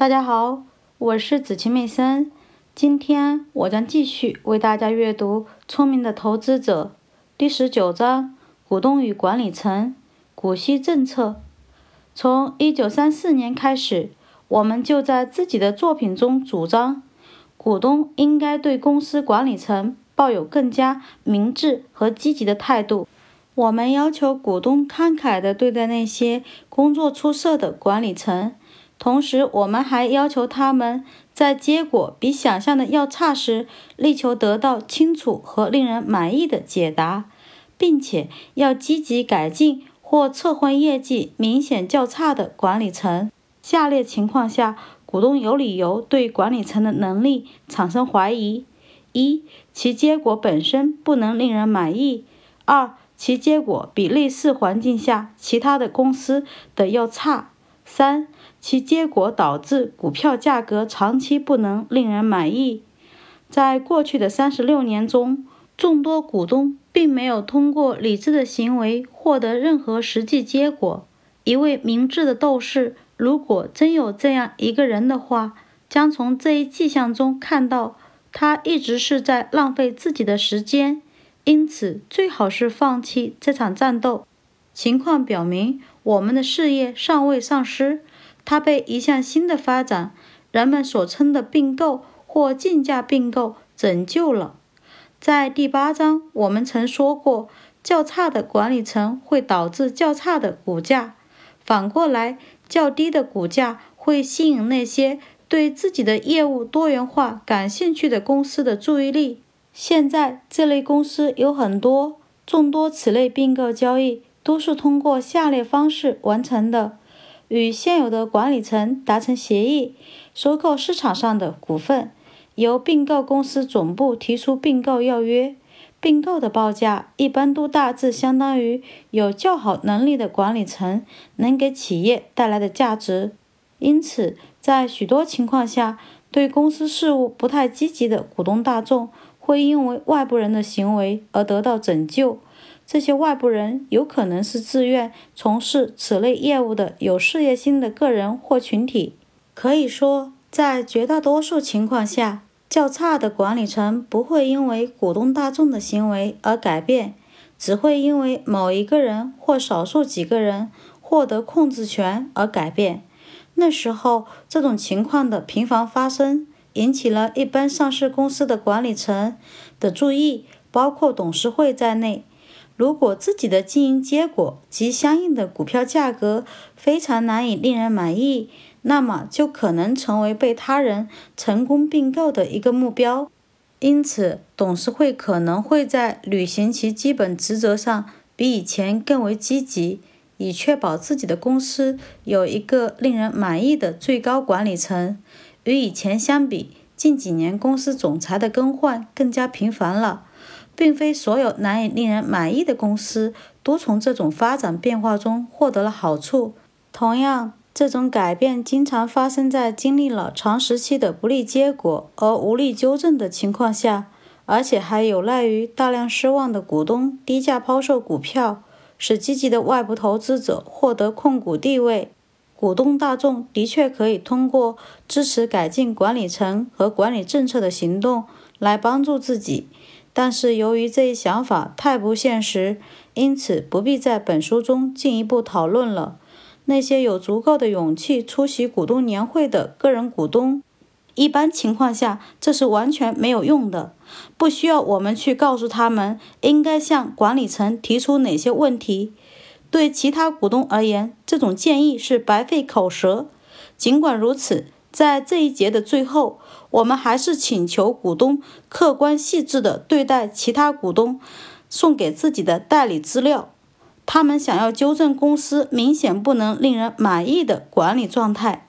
大家好，我是子晴妹森。今天我将继续为大家阅读《聪明的投资者》第十九章：股东与管理层股息政策。从一九三四年开始，我们就在自己的作品中主张，股东应该对公司管理层抱有更加明智和积极的态度。我们要求股东慷慨地对待那些工作出色的管理层。同时，我们还要求他们在结果比想象的要差时，力求得到清楚和令人满意的解答，并且要积极改进或撤换业绩明显较差的管理层。下列情况下，股东有理由对管理层的能力产生怀疑：一、其结果本身不能令人满意；二、其结果比类似环境下其他的公司的要差；三。其结果导致股票价格长期不能令人满意。在过去的三十六年中，众多股东并没有通过理智的行为获得任何实际结果。一位明智的斗士，如果真有这样一个人的话，将从这一迹象中看到他一直是在浪费自己的时间。因此，最好是放弃这场战斗。情况表明，我们的事业尚未丧失。它被一项新的发展，人们所称的并购或竞价并购拯救了。在第八章，我们曾说过，较差的管理层会导致较差的股价，反过来，较低的股价会吸引那些对自己的业务多元化感兴趣的公司的注意力。现在，这类公司有很多，众多此类并购交易都是通过下列方式完成的。与现有的管理层达成协议，收购市场上的股份，由并购公司总部提出并购要约。并购的报价一般都大致相当于有较好能力的管理层能给企业带来的价值。因此，在许多情况下，对公司事务不太积极的股东大众会因为外部人的行为而得到拯救。这些外部人有可能是自愿从事此类业务的有事业心的个人或群体。可以说，在绝大多数情况下，较差的管理层不会因为股东大众的行为而改变，只会因为某一个人或少数几个人获得控制权而改变。那时候，这种情况的频繁发生，引起了一般上市公司的管理层的注意，包括董事会在内。如果自己的经营结果及相应的股票价格非常难以令人满意，那么就可能成为被他人成功并购的一个目标。因此，董事会可能会在履行其基本职责上比以前更为积极，以确保自己的公司有一个令人满意的最高管理层。与以前相比，近几年公司总裁的更换更加频繁了。并非所有难以令人满意的公司都从这种发展变化中获得了好处。同样，这种改变经常发生在经历了长时期的不利结果而无力纠正的情况下，而且还有赖于大量失望的股东低价抛售股票，使积极的外部投资者获得控股地位。股东大众的确可以通过支持改进管理层和管理政策的行动来帮助自己。但是由于这一想法太不现实，因此不必在本书中进一步讨论了。那些有足够的勇气出席股东年会的个人股东，一般情况下这是完全没有用的。不需要我们去告诉他们应该向管理层提出哪些问题。对其他股东而言，这种建议是白费口舌。尽管如此。在这一节的最后，我们还是请求股东客观细致地对待其他股东送给自己的代理资料。他们想要纠正公司明显不能令人满意的管理状态。